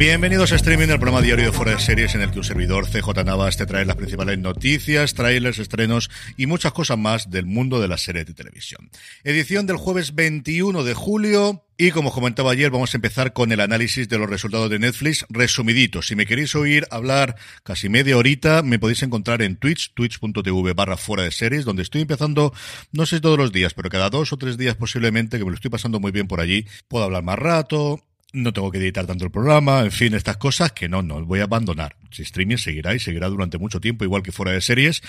Bienvenidos a Streaming, el programa diario de Fuera de Series en el que un servidor CJ Navas te trae las principales noticias, trailers, estrenos y muchas cosas más del mundo de las series de televisión. Edición del jueves 21 de julio. Y como os comentaba ayer, vamos a empezar con el análisis de los resultados de Netflix resumidito. Si me queréis oír hablar casi media horita, me podéis encontrar en Twitch, twitch.tv barra fuera de series, donde estoy empezando, no sé todos los días, pero cada dos o tres días posiblemente, que me lo estoy pasando muy bien por allí. Puedo hablar más rato, no tengo que editar tanto el programa, en fin, estas cosas que no, no voy a abandonar. Si streaming seguirá y seguirá durante mucho tiempo, igual que fuera de series,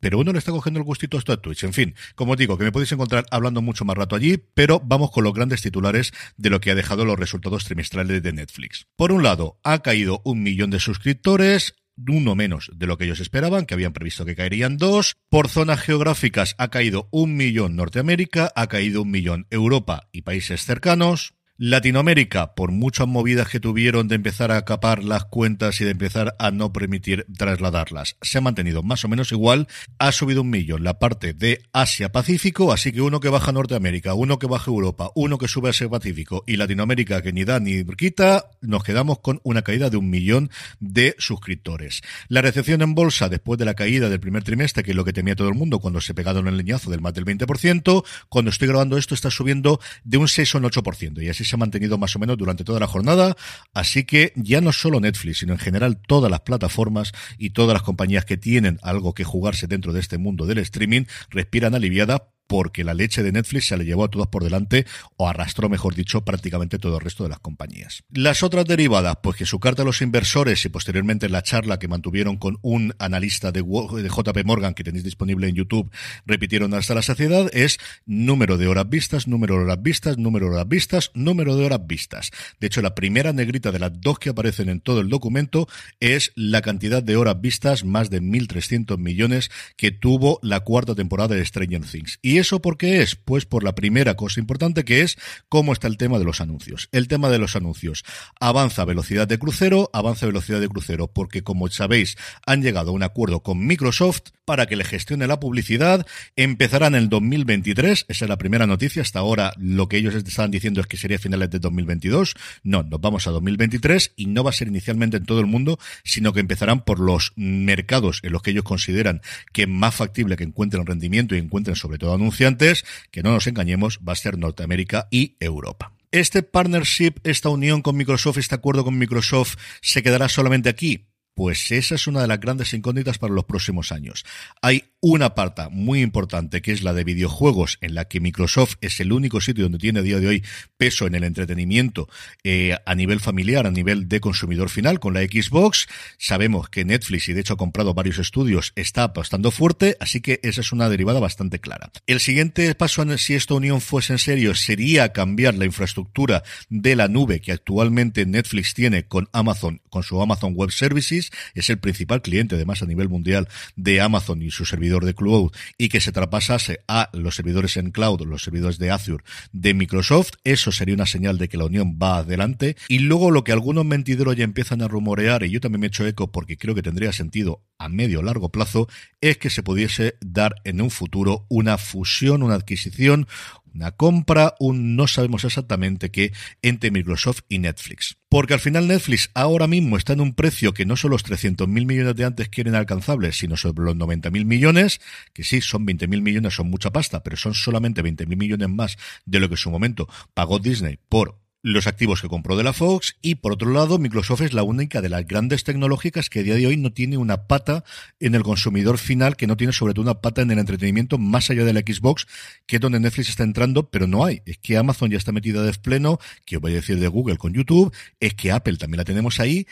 pero uno le está cogiendo el gustito esto a Twitch. En fin, como os digo, que me podéis encontrar hablando mucho más rato allí, pero vamos con los grandes titulares de lo que ha dejado los resultados trimestrales de Netflix. Por un lado, ha caído un millón de suscriptores, uno menos de lo que ellos esperaban, que habían previsto que caerían dos. Por zonas geográficas ha caído un millón Norteamérica, ha caído un millón Europa y países cercanos. Latinoamérica, por muchas movidas que tuvieron de empezar a capar las cuentas y de empezar a no permitir trasladarlas, se ha mantenido más o menos igual. Ha subido un millón la parte de Asia-Pacífico, así que uno que baja Norteamérica, uno que baja Europa, uno que sube a Asia-Pacífico y Latinoamérica que ni da ni quita, nos quedamos con una caída de un millón de suscriptores. La recepción en bolsa después de la caída del primer trimestre, que es lo que temía todo el mundo cuando se pegaron el leñazo del más del 20%, cuando estoy grabando esto está subiendo de un 6 o un 8%, y así se ha mantenido más o menos durante toda la jornada, así que ya no solo Netflix, sino en general todas las plataformas y todas las compañías que tienen algo que jugarse dentro de este mundo del streaming respiran aliviada porque la leche de Netflix se le llevó a todas por delante, o arrastró, mejor dicho, prácticamente todo el resto de las compañías. Las otras derivadas, pues que su carta a los inversores y posteriormente la charla que mantuvieron con un analista de, JP Morgan, que tenéis disponible en YouTube, repitieron hasta la saciedad, es número de horas vistas, número de horas vistas, número de horas vistas, número de horas vistas. De hecho, la primera negrita de las dos que aparecen en todo el documento es la cantidad de horas vistas, más de 1.300 millones, que tuvo la cuarta temporada de Stranger Things. Y eso por qué es? Pues por la primera cosa importante que es cómo está el tema de los anuncios. El tema de los anuncios. Avanza velocidad de crucero, avanza velocidad de crucero, porque como sabéis, han llegado a un acuerdo con Microsoft para que le gestione la publicidad. Empezará en el 2023, esa es la primera noticia. Hasta ahora lo que ellos estaban diciendo es que sería finales de 2022. No, nos vamos a 2023 y no va a ser inicialmente en todo el mundo, sino que empezarán por los mercados en los que ellos consideran que es más factible que encuentren rendimiento y encuentren sobre todo anuncios anunciantes, que no nos engañemos, va a ser Norteamérica y Europa. ¿Este partnership, esta unión con Microsoft, este acuerdo con Microsoft, se quedará solamente aquí? Pues esa es una de las grandes incógnitas para los próximos años. Hay una parte muy importante que es la de videojuegos, en la que Microsoft es el único sitio donde tiene a día de hoy peso en el entretenimiento eh, a nivel familiar, a nivel de consumidor final con la Xbox. Sabemos que Netflix, y de hecho ha comprado varios estudios, está apostando fuerte, así que esa es una derivada bastante clara. El siguiente paso, si esta unión fuese en serio, sería cambiar la infraestructura de la nube que actualmente Netflix tiene con Amazon, con su Amazon Web Services. Es el principal cliente, además, a nivel mundial de Amazon y su servicio de cloud y que se traspasase a los servidores en cloud, los servidores de Azure de Microsoft, eso sería una señal de que la unión va adelante. Y luego lo que algunos mentideros ya empiezan a rumorear, y yo también me he hecho eco porque creo que tendría sentido a medio o largo plazo, es que se pudiese dar en un futuro una fusión, una adquisición, una compra, un no sabemos exactamente qué entre Microsoft y Netflix. Porque al final Netflix ahora mismo está en un precio que no son los 300.000 millones de antes quieren alcanzables, sino sobre los 90.000 millones, que sí, son 20.000 millones, son mucha pasta, pero son solamente 20.000 millones más de lo que en su momento pagó Disney por los activos que compró de la Fox y por otro lado Microsoft es la única de las grandes tecnológicas que a día de hoy no tiene una pata en el consumidor final, que no tiene sobre todo una pata en el entretenimiento más allá de la Xbox, que es donde Netflix está entrando, pero no hay. Es que Amazon ya está metida de pleno, que os voy a decir de Google con YouTube, es que Apple también la tenemos ahí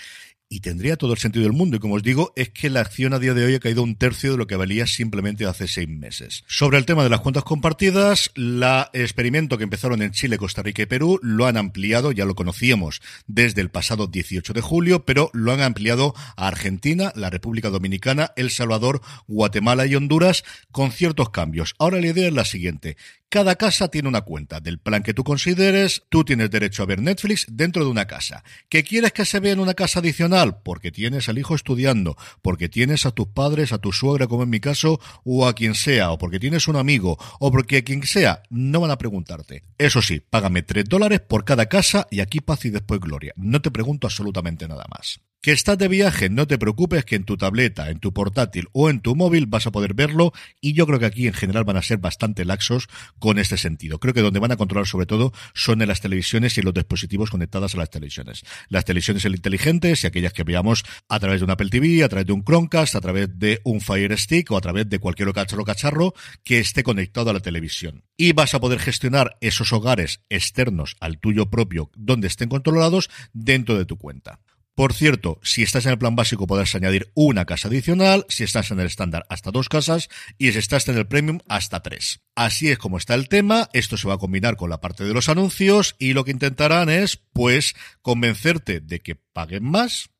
y tendría todo el sentido del mundo. Y como os digo, es que la acción a día de hoy ha caído un tercio de lo que valía simplemente hace seis meses. Sobre el tema de las cuentas compartidas, la experimento que empezaron en Chile, Costa Rica y Perú lo han ampliado, ya lo conocíamos desde el pasado 18 de julio, pero lo han ampliado a Argentina, la República Dominicana, El Salvador, Guatemala y Honduras con ciertos cambios. Ahora la idea es la siguiente. Cada casa tiene una cuenta del plan que tú consideres. Tú tienes derecho a ver Netflix dentro de una casa. ¿Que quieres que se vea en una casa adicional? Porque tienes al hijo estudiando, porque tienes a tus padres, a tu suegra, como en mi caso, o a quien sea, o porque tienes un amigo, o porque quien sea, no van a preguntarte. Eso sí, págame 3 dólares por cada casa y aquí paz y después gloria. No te pregunto absolutamente nada más. Que estás de viaje, no te preocupes que en tu tableta, en tu portátil o en tu móvil vas a poder verlo y yo creo que aquí en general van a ser bastante laxos con este sentido. Creo que donde van a controlar sobre todo son en las televisiones y en los dispositivos conectados a las televisiones. Las televisiones inteligentes y aquellas que veamos a través de un Apple TV, a través de un Chromecast, a través de un Fire Stick o a través de cualquier cacharro cacharro que esté conectado a la televisión. Y vas a poder gestionar esos hogares externos al tuyo propio donde estén controlados dentro de tu cuenta. Por cierto, si estás en el plan básico podrás añadir una casa adicional, si estás en el estándar hasta dos casas y si estás en el premium hasta tres. Así es como está el tema, esto se va a combinar con la parte de los anuncios y lo que intentarán es pues convencerte de que paguen más,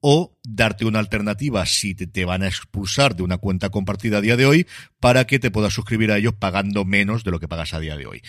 o darte una alternativa si te, van a expulsar de una cuenta compartida a día de hoy para que te puedas suscribir a ellos pagando menos de lo que pagas a día de hoy.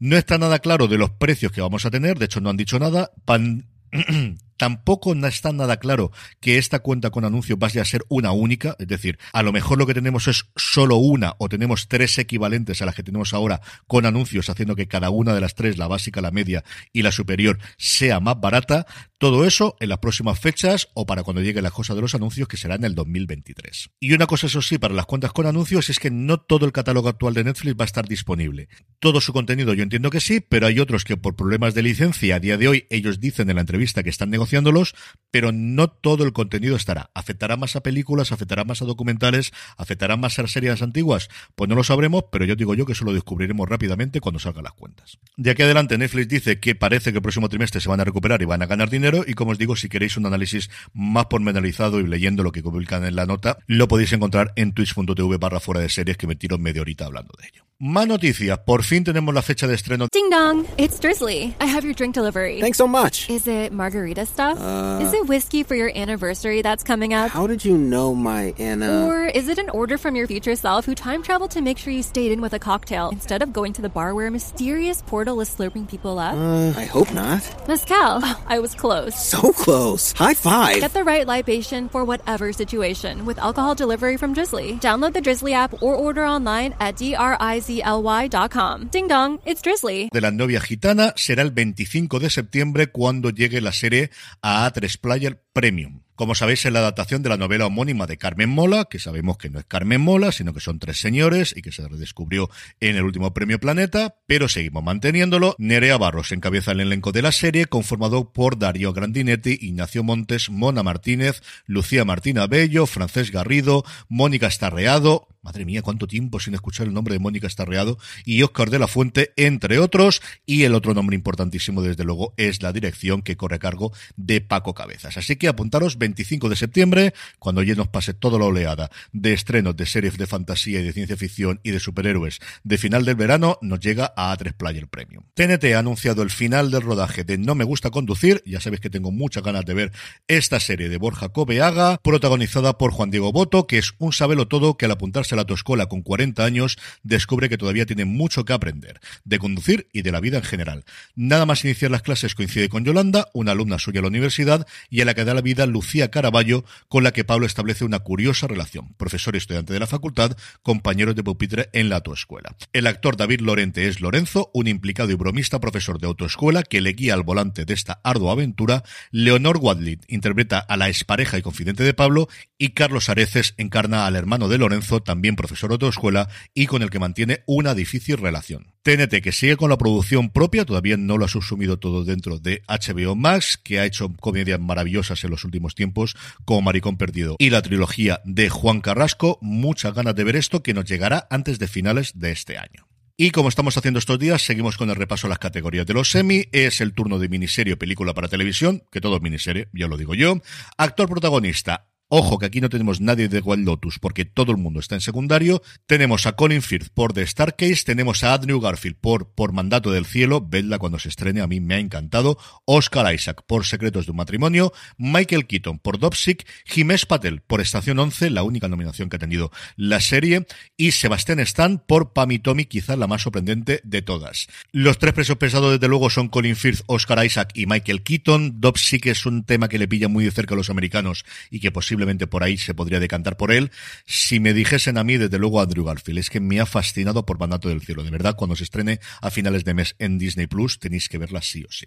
No está nada claro de los precios que vamos a tener, de hecho no han dicho nada. Tampoco está nada claro que esta cuenta con anuncios vaya a ser una única, es decir, a lo mejor lo que tenemos es solo una o tenemos tres equivalentes a las que tenemos ahora con anuncios, haciendo que cada una de las tres, la básica, la media y la superior, sea más barata. Todo eso en las próximas fechas o para cuando llegue la cosa de los anuncios, que será en el 2023. Y una cosa, eso sí, para las cuentas con anuncios es que no todo el catálogo actual de Netflix va a estar disponible. Todo su contenido yo entiendo que sí, pero hay otros que por problemas de licencia a día de hoy ellos dicen en la entrevista que están negociándolos, pero no todo el contenido estará. ¿Afectará más a películas? ¿Afectará más a documentales? ¿Afectará más a series antiguas? Pues no lo sabremos, pero yo digo yo que eso lo descubriremos rápidamente cuando salgan las cuentas. De aquí adelante Netflix dice que parece que el próximo trimestre se van a recuperar y van a ganar dinero y como os digo, si queréis un análisis más pormenorizado y leyendo lo que publican en la nota, lo podéis encontrar en twitch.tv barra fuera de series que me tiro media horita hablando de ello. Más noticias. Por fin tenemos la fecha de estreno. Ding dong. It's Drizzly. I have your drink delivery. Thanks so much. Is it margarita stuff? Uh, is it whiskey for your anniversary that's coming up? How did you know my Anna? Or is it an order from your future self who time traveled to make sure you stayed in with a cocktail instead of going to the bar where a mysterious portal is slurping people up? Uh, I hope not. Mescal, Oh, I was close. So close. High five. Get the right libation for whatever situation with alcohol delivery from Drizzly. Download the Drizzly app or order online at drizly.com. Ding dong, it's Drizzly. De la novia gitana será el 25 de septiembre cuando llegue la serie a A3 Player Premium. Como sabéis, es la adaptación de la novela homónima de Carmen Mola, que sabemos que no es Carmen Mola, sino que son tres señores y que se redescubrió en el último premio Planeta, pero seguimos manteniéndolo. Nerea Barros encabeza el elenco de la serie, conformado por Darío Grandinetti, Ignacio Montes, Mona Martínez, Lucía Martina Bello, Francés Garrido, Mónica Estarreado, Madre mía, cuánto tiempo sin escuchar el nombre de Mónica Estarreado y Oscar de la Fuente, entre otros. Y el otro nombre importantísimo, desde luego, es la dirección que corre a cargo de Paco Cabezas. Así que apuntaros 25 de septiembre, cuando ya nos pase toda la oleada de estrenos de series de fantasía y de ciencia ficción y de superhéroes de final del verano, nos llega a A3 Player Premium. TNT ha anunciado el final del rodaje de No me gusta conducir. Ya sabéis que tengo muchas ganas de ver esta serie de Borja Cobeaga, protagonizada por Juan Diego Boto, que es un sabelo todo que al apuntarse la autoescuela con 40 años, descubre que todavía tiene mucho que aprender, de conducir y de la vida en general. Nada más iniciar las clases coincide con Yolanda, una alumna suya a la universidad, y a la que da la vida Lucía Caraballo, con la que Pablo establece una curiosa relación. Profesor y estudiante de la facultad, compañeros de pupitre en la autoescuela. El actor David Lorente es Lorenzo, un implicado y bromista profesor de autoescuela que le guía al volante de esta ardua aventura. Leonor Wadley interpreta a la expareja y confidente de Pablo y Carlos Areces encarna al hermano de Lorenzo, también profesor de autoescuela y con el que mantiene una difícil relación. TNT, que sigue con la producción propia, todavía no lo ha subsumido todo dentro de HBO Max, que ha hecho comedias maravillosas en los últimos tiempos, como Maricón Perdido y la trilogía de Juan Carrasco. Muchas ganas de ver esto, que nos llegará antes de finales de este año. Y como estamos haciendo estos días, seguimos con el repaso a las categorías de los semi. Es el turno de miniserie o película para televisión, que todo es miniserie, ya lo digo yo. Actor protagonista, Ojo que aquí no tenemos nadie de Wild Lotus porque todo el mundo está en secundario. Tenemos a Colin Firth por The Starcase, tenemos a Andrew Garfield por Por Mandato del Cielo, vedla cuando se estrene, a mí me ha encantado. Oscar Isaac por Secretos de un Matrimonio, Michael Keaton por Dopsic, Jiménez Patel por Estación 11, la única nominación que ha tenido la serie, y Sebastián Stan por Pam Tommy, quizás la más sorprendente de todas. Los tres presos pesados, desde luego, son Colin Firth, Oscar Isaac y Michael Keaton. Dopsic es un tema que le pilla muy de cerca a los americanos y que posiblemente posiblemente por ahí se podría decantar por él. Si me dijesen a mí, desde luego Andrew Garfield, es que me ha fascinado por Mandato del Cielo. De verdad, cuando se estrene a finales de mes en Disney Plus, tenéis que verla sí o sí.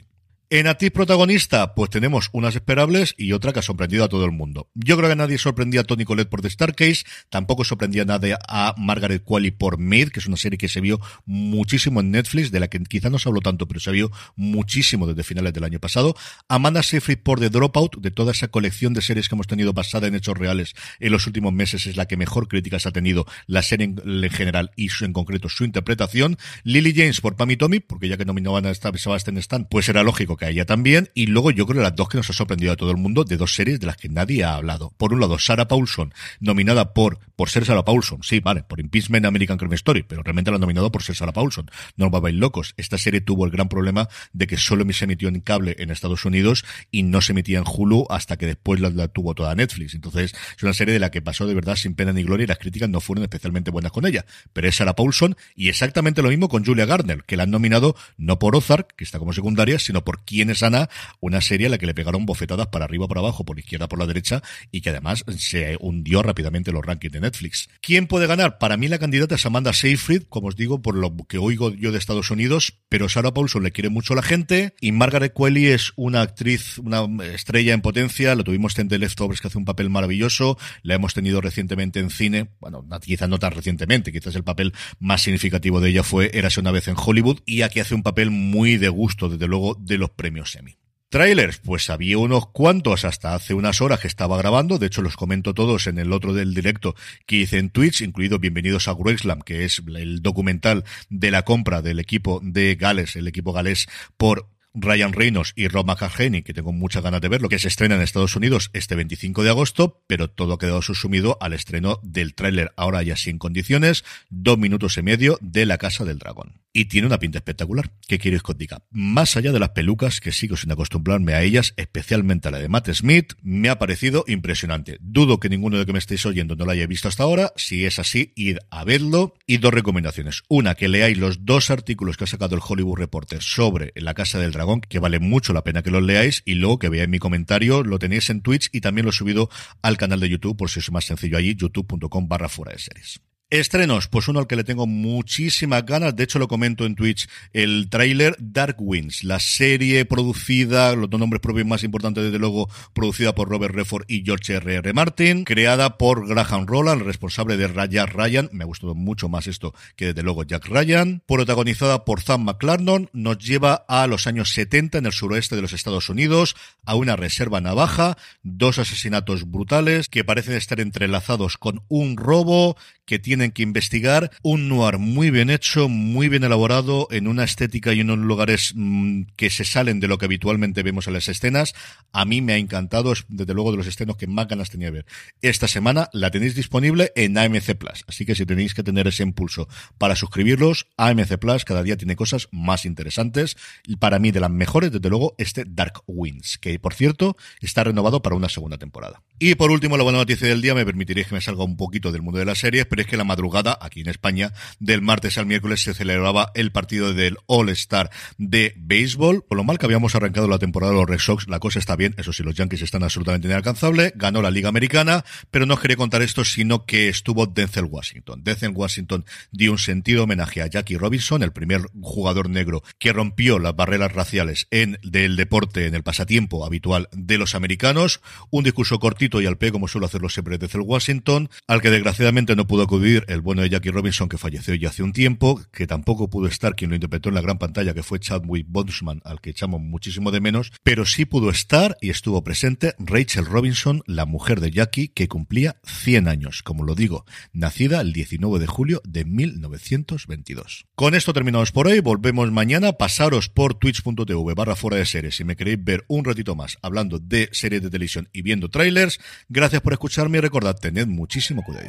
En Atis protagonista, pues tenemos unas esperables y otra que ha sorprendido a todo el mundo. Yo creo que nadie sorprendía a Tony Collette por The Starcase, tampoco sorprendía a nadie a Margaret Qualley por Maid, que es una serie que se vio muchísimo en Netflix, de la que quizá no se habló tanto, pero se vio muchísimo desde finales del año pasado. Amanda Seyfried por The Dropout, de toda esa colección de series que hemos tenido basada en hechos reales en los últimos meses, es la que mejor críticas ha tenido la serie en, general y su, en concreto su interpretación. Lily James por Pam y Tommy, porque ya que nominaban a Sebastian Stan, pues era lógico que a ella también. Y luego yo creo las dos que nos ha sorprendido a todo el mundo de dos series de las que nadie ha hablado. Por un lado, Sarah Paulson, nominada por, por ser Sarah Paulson, sí, vale, por Impeachment American Crime Story, pero realmente la han nominado por ser Sarah Paulson. No a locos. Esta serie tuvo el gran problema de que solo se emitió en cable en Estados Unidos y no se emitía en Hulu hasta que después la, tuvo toda Netflix. Entonces, es una serie de la que pasó de verdad sin pena ni gloria y las críticas no fueron especialmente buenas con ella. Pero es Sarah Paulson y exactamente lo mismo con Julia Garner, que la han nominado no por Ozark, que está como secundaria, sino por quién es Ana, una serie a la que le pegaron bofetadas para arriba, por abajo, por izquierda, por la derecha y que además se hundió rápidamente los rankings de Netflix. ¿Quién puede ganar? Para mí la candidata es Amanda Seyfried, como os digo, por lo que oigo yo de Estados Unidos, pero Sarah Paulson le quiere mucho la gente y Margaret Qualley es una actriz, una estrella en potencia, lo tuvimos en The Leftovers que hace un papel maravilloso, la hemos tenido recientemente en cine, bueno, quizás no tan recientemente, quizás el papel más significativo de ella fue Érase una vez en Hollywood y aquí hace un papel muy de gusto, desde luego, de los premios Emmy. Trailers, pues había unos cuantos hasta hace unas horas que estaba grabando, de hecho los comento todos en el otro del directo que hice en Twitch, incluido Bienvenidos a Grueslam, que es el documental de la compra del equipo de Gales, el equipo galés por Ryan Reynolds y Rob McElhenney, que tengo muchas ganas de verlo, que se estrena en Estados Unidos este 25 de agosto, pero todo ha quedado subsumido al estreno del tráiler, ahora ya sin condiciones, dos minutos y medio de La Casa del Dragón. Y tiene una pinta espectacular. ¿Qué quieres que diga? Más allá de las pelucas, que sigo sin acostumbrarme a ellas, especialmente a la de Matt Smith, me ha parecido impresionante. Dudo que ninguno de que me estéis oyendo no lo haya visto hasta ahora. Si es así, id a verlo. Y dos recomendaciones. Una, que leáis los dos artículos que ha sacado el Hollywood Reporter sobre La Casa del Dragón que vale mucho la pena que los leáis, y luego que veáis mi comentario, lo tenéis en Twitch y también lo he subido al canal de YouTube, por si es más sencillo allí, youtube.com barra fuera de series. Estrenos, pues uno al que le tengo muchísimas ganas, de hecho lo comento en Twitch, el tráiler Dark Winds, la serie producida, los dos nombres propios más importantes desde luego, producida por Robert Redford y George R. R. Martin, creada por Graham Roland, responsable de Jack Ryan, me ha gustado mucho más esto que desde luego Jack Ryan, protagonizada por Sam McClarnon, nos lleva a los años 70 en el suroeste de los Estados Unidos, a una reserva navaja, dos asesinatos brutales que parecen estar entrelazados con un robo que tienen que investigar, un noir muy bien hecho, muy bien elaborado, en una estética y en unos lugares mm, que se salen de lo que habitualmente vemos en las escenas. A mí me ha encantado, es desde luego de los estrenos que más ganas tenía de ver. Esta semana la tenéis disponible en AMC Plus, así que si tenéis que tener ese impulso para suscribirlos, AMC Plus cada día tiene cosas más interesantes. Y para mí de las mejores, desde luego, este Dark Winds, que por cierto está renovado para una segunda temporada. Y por último, la buena noticia del día, me permitiréis que me salga un poquito del mundo de las series, pero es que la madrugada, aquí en España, del martes al miércoles se celebraba el partido del All-Star de béisbol. Por lo mal que habíamos arrancado la temporada de los Red Sox, la cosa está bien, eso sí, los Yankees están absolutamente inalcanzables, ganó la Liga Americana, pero no os quería contar esto, sino que estuvo Denzel Washington. Denzel Washington dio un sentido homenaje a Jackie Robinson, el primer jugador negro que rompió las barreras raciales en del deporte, en el pasatiempo habitual de los americanos, un discurso cortito y al P, como suele hacerlo siempre desde el Washington, al que desgraciadamente no pudo acudir el bueno de Jackie Robinson, que falleció ya hace un tiempo, que tampoco pudo estar quien lo interpretó en la gran pantalla, que fue Chadwick Boseman, al que echamos muchísimo de menos, pero sí pudo estar y estuvo presente Rachel Robinson, la mujer de Jackie, que cumplía 100 años, como lo digo, nacida el 19 de julio de 1922. Con esto terminamos por hoy, volvemos mañana, pasaros por twitch.tv barra fuera de series si me queréis ver un ratito más hablando de series de televisión y viendo trailers, Gracias por escucharme y recordad, tened muchísimo cuidado.